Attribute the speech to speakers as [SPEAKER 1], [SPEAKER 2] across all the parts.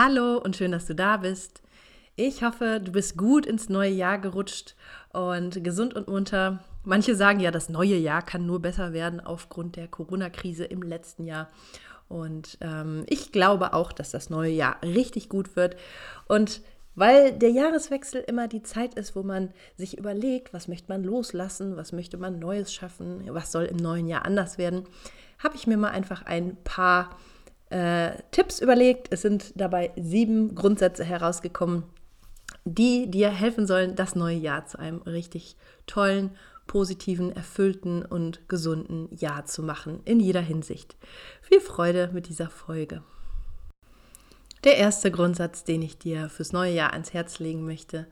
[SPEAKER 1] Hallo und schön, dass du da bist. Ich hoffe, du bist gut ins neue Jahr gerutscht und gesund und munter. Manche sagen ja, das neue Jahr kann nur besser werden aufgrund der Corona-Krise im letzten Jahr. Und ähm, ich glaube auch, dass das neue Jahr richtig gut wird. Und weil der Jahreswechsel immer die Zeit ist, wo man sich überlegt, was möchte man loslassen, was möchte man Neues schaffen, was soll im neuen Jahr anders werden, habe ich mir mal einfach ein paar äh, Tipps überlegt. Es sind dabei sieben Grundsätze herausgekommen, die dir helfen sollen, das neue Jahr zu einem richtig tollen, positiven, erfüllten und gesunden Jahr zu machen, in jeder Hinsicht. Viel Freude mit dieser Folge. Der erste Grundsatz, den ich dir fürs neue Jahr ans Herz legen möchte,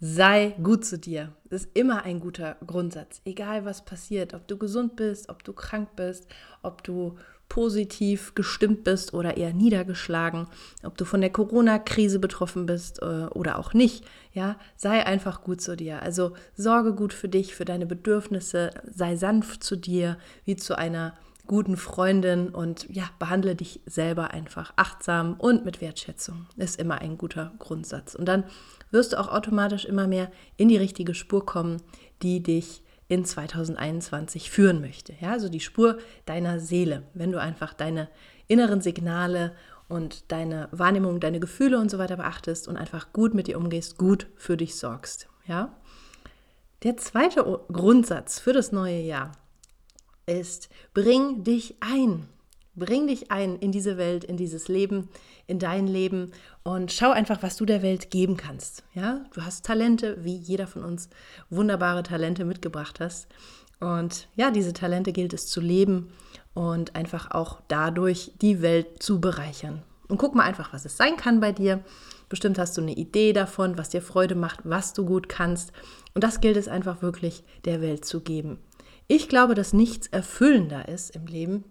[SPEAKER 1] sei gut zu dir. Das ist immer ein guter Grundsatz, egal was passiert, ob du gesund bist, ob du krank bist, ob du positiv gestimmt bist oder eher niedergeschlagen, ob du von der Corona-Krise betroffen bist äh, oder auch nicht, ja, sei einfach gut zu dir. Also sorge gut für dich, für deine Bedürfnisse, sei sanft zu dir, wie zu einer guten Freundin und ja, behandle dich selber einfach achtsam und mit Wertschätzung. Ist immer ein guter Grundsatz. Und dann wirst du auch automatisch immer mehr in die richtige Spur kommen, die dich in 2021 führen möchte. Ja, also die Spur deiner Seele, wenn du einfach deine inneren Signale und deine Wahrnehmung, deine Gefühle und so weiter beachtest und einfach gut mit dir umgehst, gut für dich sorgst. Ja? Der zweite Grundsatz für das neue Jahr ist, bring dich ein. Bring dich ein in diese Welt, in dieses Leben, in dein Leben und schau einfach, was du der Welt geben kannst. Ja, du hast Talente, wie jeder von uns wunderbare Talente mitgebracht hast. Und ja, diese Talente gilt es zu leben und einfach auch dadurch die Welt zu bereichern. Und guck mal einfach, was es sein kann bei dir. Bestimmt hast du eine Idee davon, was dir Freude macht, was du gut kannst. Und das gilt es einfach wirklich der Welt zu geben. Ich glaube, dass nichts erfüllender ist im Leben,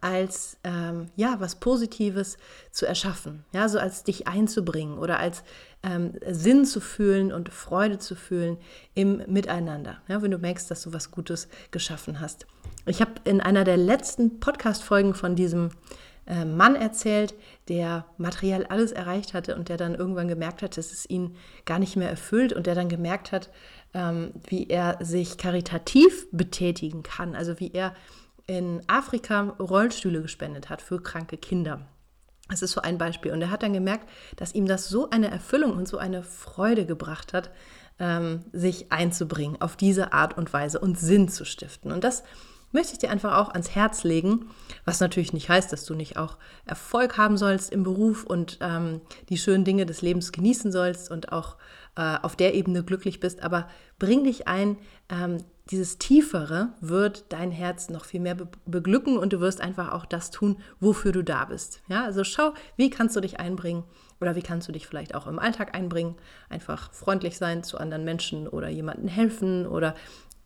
[SPEAKER 1] als ähm, ja was Positives zu erschaffen, ja so als dich einzubringen oder als ähm, Sinn zu fühlen und Freude zu fühlen im Miteinander, ja, wenn du merkst, dass du was Gutes geschaffen hast. Ich habe in einer der letzten Podcast-Folgen von diesem äh, Mann erzählt, der materiell alles erreicht hatte und der dann irgendwann gemerkt hat, dass es ihn gar nicht mehr erfüllt und der dann gemerkt hat, ähm, wie er sich karitativ betätigen kann, also wie er in Afrika Rollstühle gespendet hat für kranke Kinder. Das ist so ein Beispiel. Und er hat dann gemerkt, dass ihm das so eine Erfüllung und so eine Freude gebracht hat, ähm, sich einzubringen auf diese Art und Weise und Sinn zu stiften. Und das möchte ich dir einfach auch ans Herz legen, was natürlich nicht heißt, dass du nicht auch Erfolg haben sollst im Beruf und ähm, die schönen Dinge des Lebens genießen sollst und auch äh, auf der Ebene glücklich bist, aber bring dich ein, ähm, dieses Tiefere wird dein Herz noch viel mehr be beglücken und du wirst einfach auch das tun, wofür du da bist. Ja, also schau, wie kannst du dich einbringen oder wie kannst du dich vielleicht auch im Alltag einbringen? Einfach freundlich sein zu anderen Menschen oder jemandem helfen oder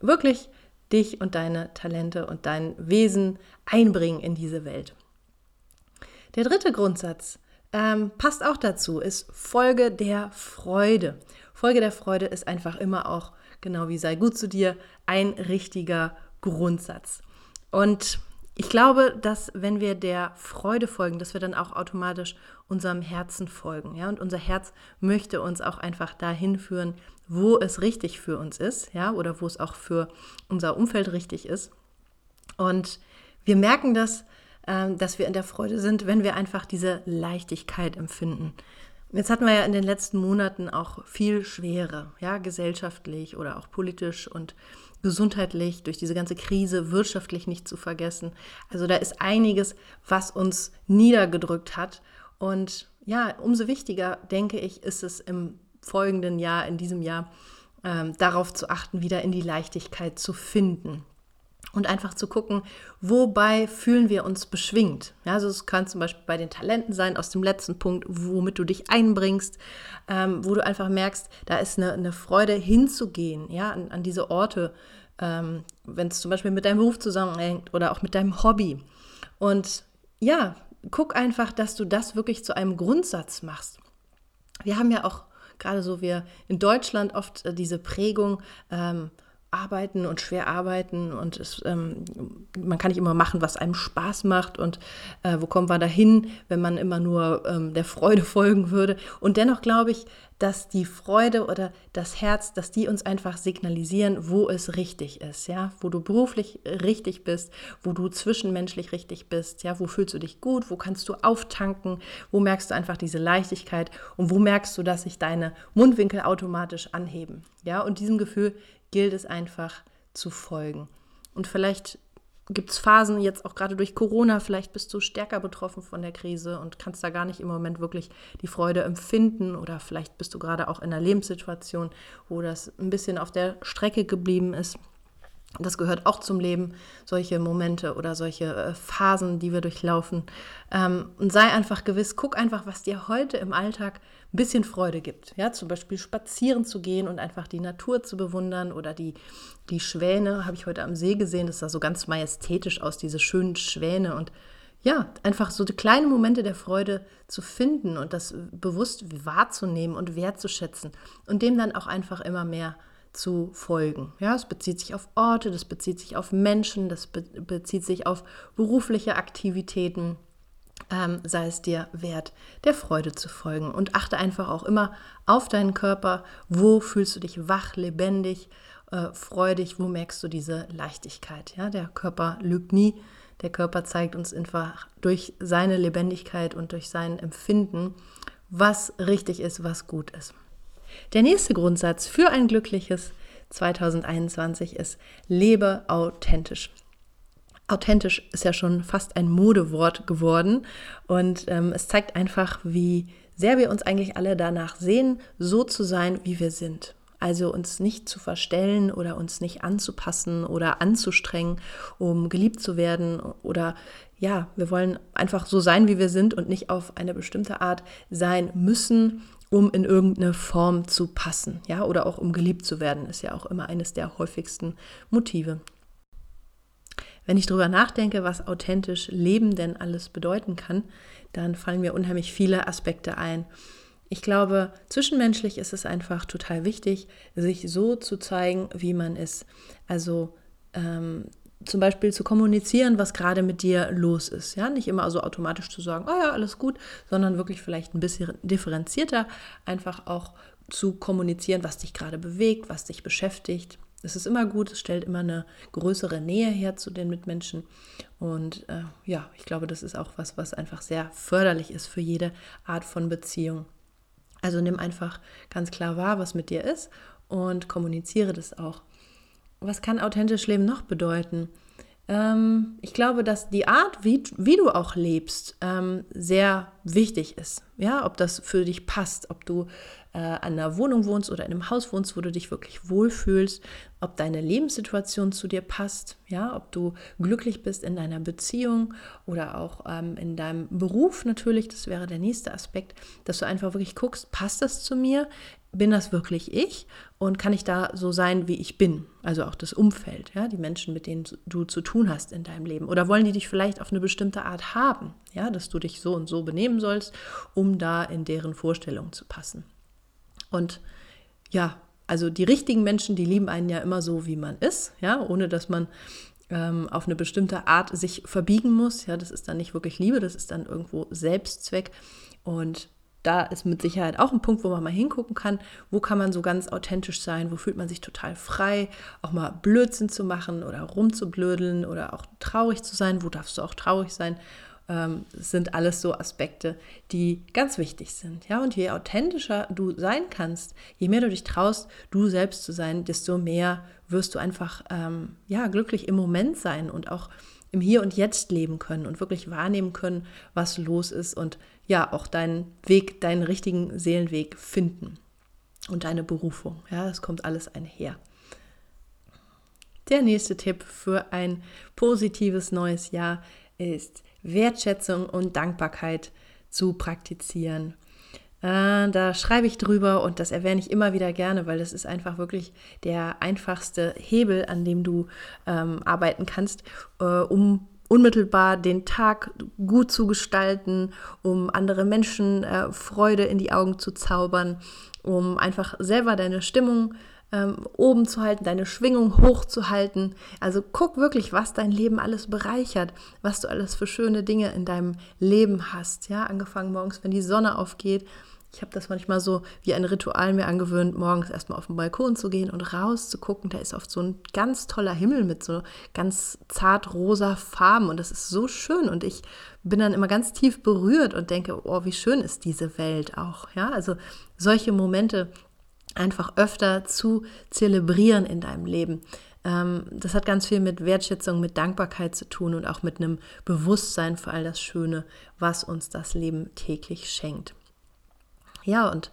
[SPEAKER 1] wirklich dich und deine Talente und dein Wesen einbringen in diese Welt. Der dritte Grundsatz ähm, passt auch dazu, ist Folge der Freude. Folge der Freude ist einfach immer auch genau wie sei gut zu dir, ein richtiger Grundsatz. Und ich glaube, dass wenn wir der Freude folgen, dass wir dann auch automatisch unserem Herzen folgen. Ja? Und unser Herz möchte uns auch einfach dahin führen, wo es richtig für uns ist, ja, oder wo es auch für unser Umfeld richtig ist. Und wir merken das ähm, dass wir in der Freude sind, wenn wir einfach diese Leichtigkeit empfinden. Jetzt hatten wir ja in den letzten Monaten auch viel Schwere, ja, gesellschaftlich oder auch politisch und gesundheitlich, durch diese ganze Krise, wirtschaftlich nicht zu vergessen. Also da ist einiges, was uns niedergedrückt hat. Und ja, umso wichtiger, denke ich, ist es im folgenden Jahr, in diesem Jahr, ähm, darauf zu achten, wieder in die Leichtigkeit zu finden und einfach zu gucken, wobei fühlen wir uns beschwingt. Ja, also es kann zum Beispiel bei den Talenten sein, aus dem letzten Punkt, womit du dich einbringst, ähm, wo du einfach merkst, da ist eine, eine Freude hinzugehen, ja, an, an diese Orte, ähm, wenn es zum Beispiel mit deinem Beruf zusammenhängt oder auch mit deinem Hobby. Und ja, guck einfach, dass du das wirklich zu einem Grundsatz machst. Wir haben ja auch gerade so wir in Deutschland oft äh, diese Prägung, ähm, arbeiten und schwer arbeiten und es, ähm, man kann nicht immer machen, was einem Spaß macht und äh, wo kommen wir dahin, wenn man immer nur ähm, der Freude folgen würde. Und dennoch glaube ich, dass die Freude oder das Herz, dass die uns einfach signalisieren, wo es richtig ist, ja, wo du beruflich richtig bist, wo du zwischenmenschlich richtig bist, ja, wo fühlst du dich gut, wo kannst du auftanken, wo merkst du einfach diese Leichtigkeit? Und wo merkst du, dass sich deine Mundwinkel automatisch anheben, ja, und diesem Gefühl gilt es einfach zu folgen. Und vielleicht gibt es Phasen, jetzt auch gerade durch Corona, vielleicht bist du stärker betroffen von der Krise und kannst da gar nicht im Moment wirklich die Freude empfinden oder vielleicht bist du gerade auch in einer Lebenssituation, wo das ein bisschen auf der Strecke geblieben ist. Das gehört auch zum Leben, solche Momente oder solche äh, Phasen, die wir durchlaufen. Ähm, und sei einfach gewiss, guck einfach, was dir heute im Alltag ein bisschen Freude gibt. Ja, zum Beispiel spazieren zu gehen und einfach die Natur zu bewundern oder die, die Schwäne, habe ich heute am See gesehen, das sah so ganz majestätisch aus, diese schönen Schwäne und ja, einfach so die kleinen Momente der Freude zu finden und das bewusst wahrzunehmen und wertzuschätzen und dem dann auch einfach immer mehr zu folgen. Ja, es bezieht sich auf Orte, das bezieht sich auf Menschen, das be bezieht sich auf berufliche Aktivitäten. Ähm, sei es dir wert, der Freude zu folgen. Und achte einfach auch immer auf deinen Körper. Wo fühlst du dich wach, lebendig, äh, freudig? Wo merkst du diese Leichtigkeit? Ja, der Körper lügt nie. Der Körper zeigt uns einfach durch seine Lebendigkeit und durch sein Empfinden, was richtig ist, was gut ist. Der nächste Grundsatz für ein glückliches 2021 ist, lebe authentisch. Authentisch ist ja schon fast ein Modewort geworden und ähm, es zeigt einfach, wie sehr wir uns eigentlich alle danach sehen, so zu sein, wie wir sind. Also uns nicht zu verstellen oder uns nicht anzupassen oder anzustrengen, um geliebt zu werden oder ja, wir wollen einfach so sein, wie wir sind und nicht auf eine bestimmte Art sein müssen um in irgendeine Form zu passen, ja, oder auch um geliebt zu werden, ist ja auch immer eines der häufigsten Motive. Wenn ich darüber nachdenke, was authentisch Leben denn alles bedeuten kann, dann fallen mir unheimlich viele Aspekte ein. Ich glaube, zwischenmenschlich ist es einfach total wichtig, sich so zu zeigen, wie man ist. Also ähm, zum Beispiel zu kommunizieren, was gerade mit dir los ist. Ja, nicht immer so automatisch zu sagen, oh ja, alles gut, sondern wirklich vielleicht ein bisschen differenzierter einfach auch zu kommunizieren, was dich gerade bewegt, was dich beschäftigt. Es ist immer gut, es stellt immer eine größere Nähe her zu den Mitmenschen. Und äh, ja, ich glaube, das ist auch was, was einfach sehr förderlich ist für jede Art von Beziehung. Also nimm einfach ganz klar wahr, was mit dir ist und kommuniziere das auch was kann authentisch Leben noch bedeuten? Ähm, ich glaube, dass die Art, wie, wie du auch lebst, ähm, sehr wichtig ist. Ja, ob das für dich passt, ob du äh, an einer Wohnung wohnst oder in einem Haus wohnst, wo du dich wirklich wohlfühlst, ob deine Lebenssituation zu dir passt, ja, ob du glücklich bist in deiner Beziehung oder auch ähm, in deinem Beruf natürlich, das wäre der nächste Aspekt, dass du einfach wirklich guckst, passt das zu mir? bin das wirklich ich und kann ich da so sein, wie ich bin? Also auch das Umfeld, ja, die Menschen, mit denen du zu tun hast in deinem Leben. Oder wollen die dich vielleicht auf eine bestimmte Art haben, ja, dass du dich so und so benehmen sollst, um da in deren Vorstellung zu passen. Und ja, also die richtigen Menschen, die lieben einen ja immer so, wie man ist, ja, ohne dass man ähm, auf eine bestimmte Art sich verbiegen muss. Ja, das ist dann nicht wirklich Liebe, das ist dann irgendwo Selbstzweck. Und da ist mit Sicherheit auch ein Punkt, wo man mal hingucken kann, wo kann man so ganz authentisch sein, wo fühlt man sich total frei, auch mal Blödsinn zu machen oder rumzublödeln oder auch traurig zu sein, wo darfst du auch traurig sein. Ähm, sind alles so Aspekte, die ganz wichtig sind. Ja, und je authentischer du sein kannst, je mehr du dich traust, du selbst zu sein, desto mehr wirst du einfach ähm, ja glücklich im Moment sein und auch im Hier und Jetzt leben können und wirklich wahrnehmen können, was los ist und ja, auch deinen Weg, deinen richtigen Seelenweg finden und deine Berufung. Ja, es kommt alles einher. Der nächste Tipp für ein positives neues Jahr ist Wertschätzung und Dankbarkeit zu praktizieren. Äh, da schreibe ich drüber und das erwähne ich immer wieder gerne, weil das ist einfach wirklich der einfachste Hebel, an dem du ähm, arbeiten kannst, äh, um unmittelbar den Tag gut zu gestalten, um andere Menschen äh, Freude in die Augen zu zaubern, um einfach selber deine Stimmung ähm, oben zu halten, deine Schwingung hoch zu halten. Also guck wirklich, was dein Leben alles bereichert, was du alles für schöne Dinge in deinem Leben hast. Ja, angefangen morgens, wenn die Sonne aufgeht, ich habe das manchmal so wie ein Ritual mir angewöhnt, morgens erstmal auf den Balkon zu gehen und raus zu gucken. Da ist oft so ein ganz toller Himmel mit so ganz zart rosa Farben und das ist so schön und ich bin dann immer ganz tief berührt und denke, oh, wie schön ist diese Welt auch. Ja, also solche Momente einfach öfter zu zelebrieren in deinem Leben. Ähm, das hat ganz viel mit Wertschätzung, mit Dankbarkeit zu tun und auch mit einem Bewusstsein für all das Schöne, was uns das Leben täglich schenkt. Ja, und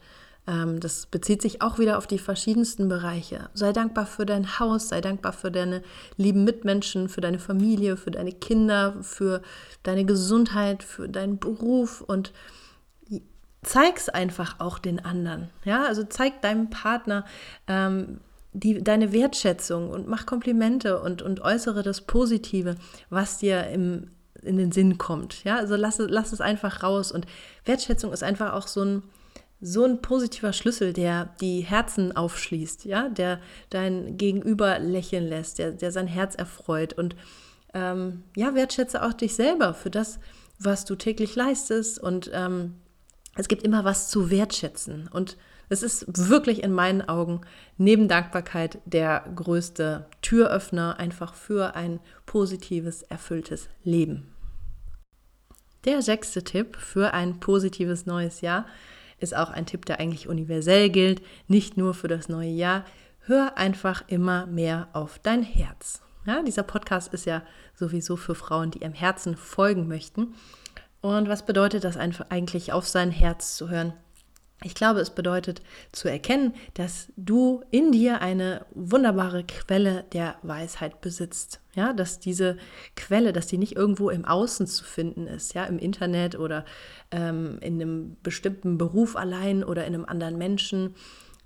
[SPEAKER 1] ähm, das bezieht sich auch wieder auf die verschiedensten Bereiche. Sei dankbar für dein Haus, sei dankbar für deine lieben Mitmenschen, für deine Familie, für deine Kinder, für deine Gesundheit, für deinen Beruf und zeig es einfach auch den anderen. Ja, also zeig deinem Partner ähm, die, deine Wertschätzung und mach Komplimente und, und äußere das Positive, was dir im, in den Sinn kommt. Ja, also lass, lass es einfach raus. Und Wertschätzung ist einfach auch so ein so ein positiver Schlüssel, der die Herzen aufschließt, ja, der dein Gegenüber lächeln lässt, der, der sein Herz erfreut und ähm, ja, wertschätze auch dich selber für das, was du täglich leistest und ähm, es gibt immer was zu wertschätzen und es ist wirklich in meinen Augen neben Dankbarkeit der größte Türöffner einfach für ein positives, erfülltes Leben. Der sechste Tipp für ein positives neues Jahr ist auch ein Tipp, der eigentlich universell gilt, nicht nur für das neue Jahr. Hör einfach immer mehr auf dein Herz. Ja, dieser Podcast ist ja sowieso für Frauen, die ihrem Herzen folgen möchten. Und was bedeutet das eigentlich, auf sein Herz zu hören? Ich glaube, es bedeutet zu erkennen, dass du in dir eine wunderbare Quelle der Weisheit besitzt. Ja, dass diese Quelle, dass die nicht irgendwo im Außen zu finden ist, ja, im Internet oder ähm, in einem bestimmten Beruf allein oder in einem anderen Menschen.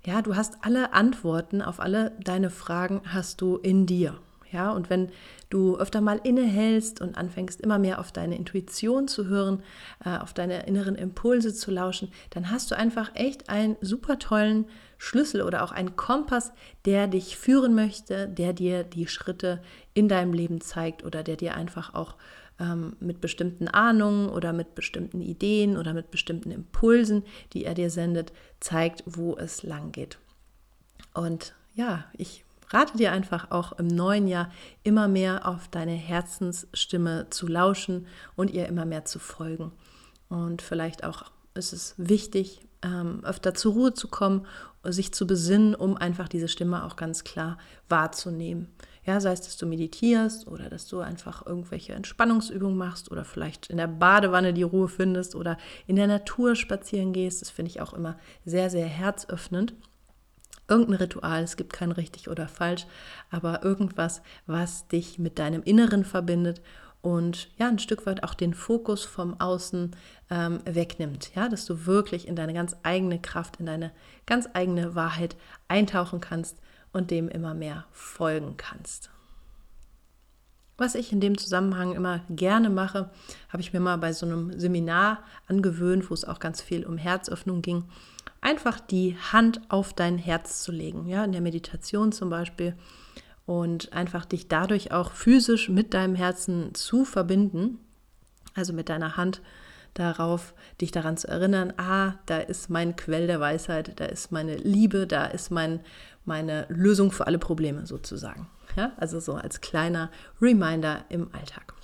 [SPEAKER 1] Ja, du hast alle Antworten auf alle deine Fragen hast du in dir. Ja, und wenn du öfter mal innehältst und anfängst immer mehr auf deine Intuition zu hören, äh, auf deine inneren Impulse zu lauschen, dann hast du einfach echt einen super tollen Schlüssel oder auch einen Kompass, der dich führen möchte, der dir die Schritte in deinem Leben zeigt oder der dir einfach auch ähm, mit bestimmten Ahnungen oder mit bestimmten Ideen oder mit bestimmten Impulsen, die er dir sendet, zeigt, wo es lang geht. Und ja, ich rate dir einfach auch im neuen Jahr immer mehr auf deine Herzensstimme zu lauschen und ihr immer mehr zu folgen. Und vielleicht auch ist es wichtig, ähm, öfter zur Ruhe zu kommen, sich zu besinnen, um einfach diese Stimme auch ganz klar wahrzunehmen. Ja, sei es, dass du meditierst oder dass du einfach irgendwelche Entspannungsübungen machst oder vielleicht in der Badewanne die Ruhe findest oder in der Natur spazieren gehst. Das finde ich auch immer sehr, sehr herzöffnend irgendein Ritual, es gibt kein richtig oder falsch, aber irgendwas, was dich mit deinem Inneren verbindet und ja, ein Stück weit auch den Fokus vom Außen ähm, wegnimmt, ja, dass du wirklich in deine ganz eigene Kraft, in deine ganz eigene Wahrheit eintauchen kannst und dem immer mehr folgen kannst. Was ich in dem Zusammenhang immer gerne mache, habe ich mir mal bei so einem Seminar angewöhnt, wo es auch ganz viel um Herzöffnung ging, einfach die Hand auf dein Herz zu legen, ja, in der Meditation zum Beispiel und einfach dich dadurch auch physisch mit deinem Herzen zu verbinden, also mit deiner Hand darauf, dich daran zu erinnern, ah, da ist mein Quell der Weisheit, da ist meine Liebe, da ist mein, meine Lösung für alle Probleme sozusagen. Ja, also so als kleiner Reminder im Alltag.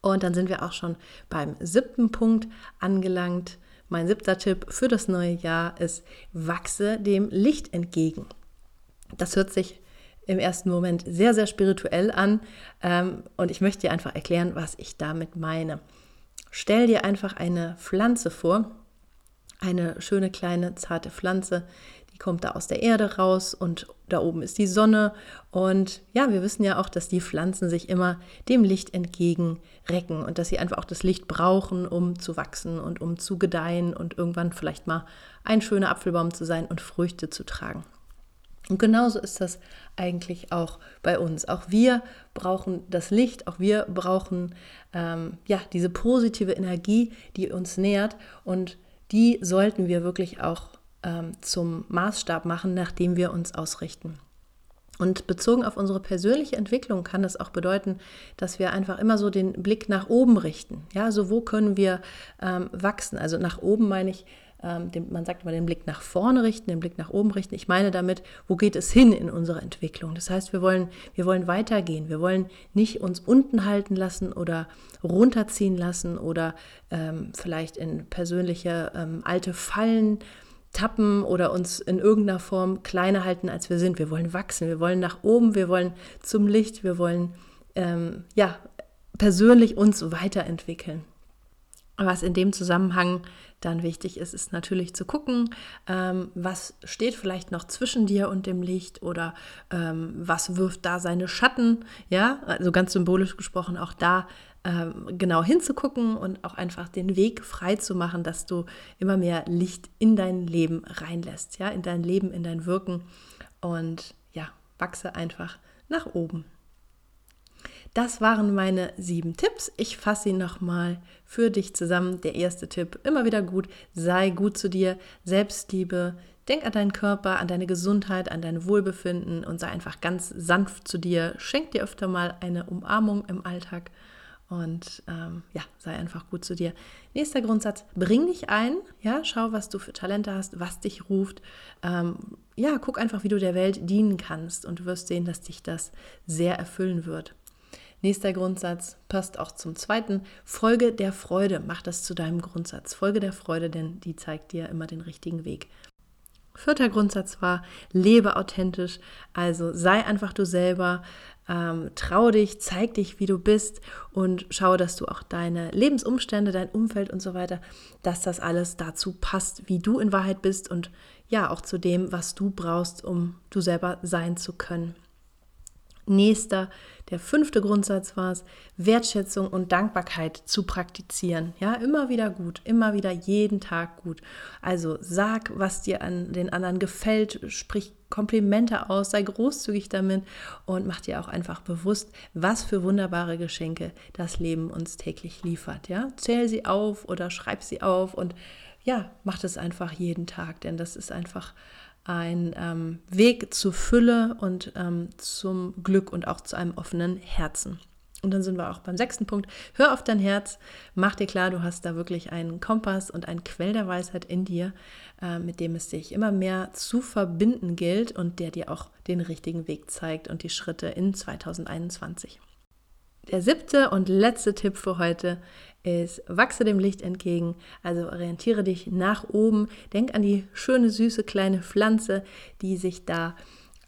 [SPEAKER 1] Und dann sind wir auch schon beim siebten Punkt angelangt. Mein siebter Tipp für das neue Jahr ist, wachse dem Licht entgegen. Das hört sich im ersten Moment sehr, sehr spirituell an ähm, und ich möchte dir einfach erklären, was ich damit meine. Stell dir einfach eine Pflanze vor, eine schöne kleine zarte Pflanze, die kommt da aus der Erde raus und da oben ist die Sonne. Und ja, wir wissen ja auch, dass die Pflanzen sich immer dem Licht entgegenrecken und dass sie einfach auch das Licht brauchen, um zu wachsen und um zu gedeihen und irgendwann vielleicht mal ein schöner Apfelbaum zu sein und Früchte zu tragen. Und genauso ist das eigentlich auch bei uns. Auch wir brauchen das Licht, auch wir brauchen ähm, ja diese positive Energie, die uns nährt und die sollten wir wirklich auch ähm, zum Maßstab machen, nach dem wir uns ausrichten. Und bezogen auf unsere persönliche Entwicklung kann das auch bedeuten, dass wir einfach immer so den Blick nach oben richten. Ja, so wo können wir ähm, wachsen? Also nach oben meine ich, ähm, den, man sagt immer den Blick nach vorne richten, den Blick nach oben richten. Ich meine damit, wo geht es hin in unserer Entwicklung? Das heißt, wir wollen, wir wollen weitergehen. Wir wollen nicht uns unten halten lassen oder runterziehen lassen oder ähm, vielleicht in persönliche ähm, alte Fallen tappen oder uns in irgendeiner Form kleiner halten, als wir sind. Wir wollen wachsen, wir wollen nach oben, wir wollen zum Licht, wir wollen ähm, ja persönlich uns weiterentwickeln. Was in dem Zusammenhang dann wichtig ist, ist natürlich zu gucken, ähm, was steht vielleicht noch zwischen dir und dem Licht oder ähm, was wirft da seine Schatten. Ja, also ganz symbolisch gesprochen, auch da ähm, genau hinzugucken und auch einfach den Weg frei zu machen, dass du immer mehr Licht in dein Leben reinlässt, ja, in dein Leben, in dein Wirken und ja, wachse einfach nach oben. Das waren meine sieben Tipps. Ich fasse sie nochmal für dich zusammen. Der erste Tipp, immer wieder gut, sei gut zu dir, Selbstliebe, denk an deinen Körper, an deine Gesundheit, an dein Wohlbefinden und sei einfach ganz sanft zu dir. Schenk dir öfter mal eine Umarmung im Alltag und ähm, ja, sei einfach gut zu dir. Nächster Grundsatz, bring dich ein, ja, schau, was du für Talente hast, was dich ruft. Ähm, ja, guck einfach, wie du der Welt dienen kannst und du wirst sehen, dass dich das sehr erfüllen wird. Nächster Grundsatz passt auch zum zweiten. Folge der Freude. Mach das zu deinem Grundsatz. Folge der Freude, denn die zeigt dir immer den richtigen Weg. Vierter Grundsatz war, lebe authentisch. Also sei einfach du selber, ähm, trau dich, zeig dich, wie du bist und schau, dass du auch deine Lebensumstände, dein Umfeld und so weiter, dass das alles dazu passt, wie du in Wahrheit bist und ja, auch zu dem, was du brauchst, um du selber sein zu können. Nächster, der fünfte Grundsatz war es, Wertschätzung und Dankbarkeit zu praktizieren. Ja, immer wieder gut, immer wieder jeden Tag gut. Also sag, was dir an den anderen gefällt, sprich Komplimente aus, sei großzügig damit und mach dir auch einfach bewusst, was für wunderbare Geschenke das Leben uns täglich liefert. Ja, zähl sie auf oder schreib sie auf und ja, mach das einfach jeden Tag, denn das ist einfach ein ähm, Weg zur Fülle und ähm, zum Glück und auch zu einem offenen Herzen. Und dann sind wir auch beim sechsten Punkt. Hör auf dein Herz, mach dir klar, du hast da wirklich einen Kompass und einen Quell der Weisheit in dir, äh, mit dem es dich immer mehr zu verbinden gilt und der dir auch den richtigen Weg zeigt und die Schritte in 2021. Der siebte und letzte Tipp für heute ist, wachse dem Licht entgegen, also orientiere dich nach oben, denk an die schöne, süße kleine Pflanze, die sich da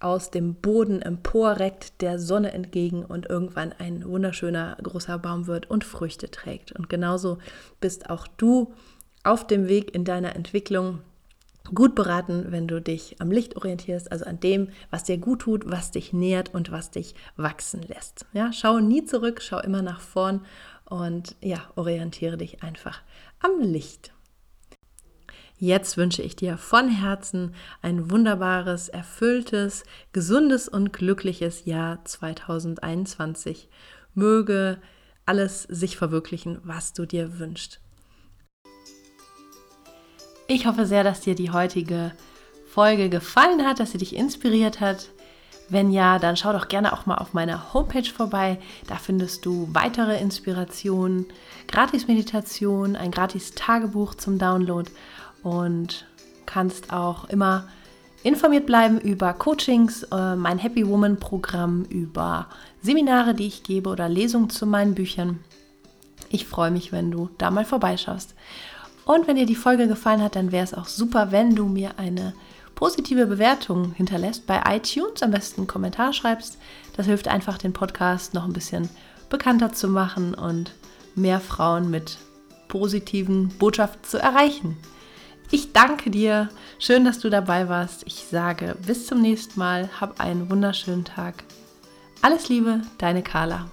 [SPEAKER 1] aus dem Boden emporreckt, der Sonne entgegen und irgendwann ein wunderschöner großer Baum wird und Früchte trägt. Und genauso bist auch du auf dem Weg in deiner Entwicklung gut beraten, wenn du dich am Licht orientierst, also an dem, was dir gut tut, was dich nährt und was dich wachsen lässt. Ja, schau nie zurück, schau immer nach vorn und ja, orientiere dich einfach am Licht. Jetzt wünsche ich dir von Herzen ein wunderbares, erfülltes, gesundes und glückliches Jahr 2021. Möge alles sich verwirklichen, was du dir wünschst. Ich hoffe sehr, dass dir die heutige Folge gefallen hat, dass sie dich inspiriert hat. Wenn ja, dann schau doch gerne auch mal auf meiner Homepage vorbei. Da findest du weitere Inspirationen, Gratis-Meditation, ein Gratis-Tagebuch zum Download und kannst auch immer informiert bleiben über Coachings, äh, mein Happy Woman Programm, über Seminare, die ich gebe oder Lesungen zu meinen Büchern. Ich freue mich, wenn du da mal vorbeischaust. Und wenn dir die Folge gefallen hat, dann wäre es auch super, wenn du mir eine positive Bewertung hinterlässt bei iTunes, am besten einen Kommentar schreibst. Das hilft einfach, den Podcast noch ein bisschen bekannter zu machen und mehr Frauen mit positiven Botschaften zu erreichen. Ich danke dir. Schön, dass du dabei warst. Ich sage bis zum nächsten Mal. Hab einen wunderschönen Tag. Alles Liebe, deine Carla.